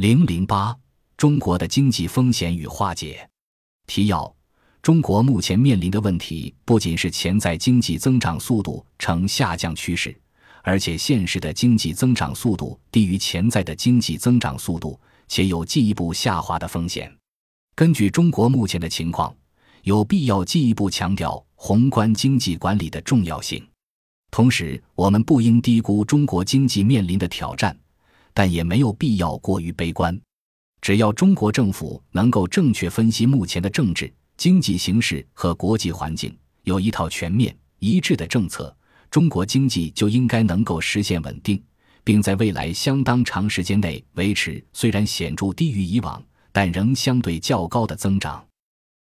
零零八，中国的经济风险与化解。提要：中国目前面临的问题不仅是潜在经济增长速度呈下降趋势，而且现实的经济增长速度低于潜在的经济增长速度，且有进一步下滑的风险。根据中国目前的情况，有必要进一步强调宏观经济管理的重要性。同时，我们不应低估中国经济面临的挑战。但也没有必要过于悲观，只要中国政府能够正确分析目前的政治经济形势和国际环境，有一套全面一致的政策，中国经济就应该能够实现稳定，并在未来相当长时间内维持虽然显著低于以往，但仍相对较高的增长。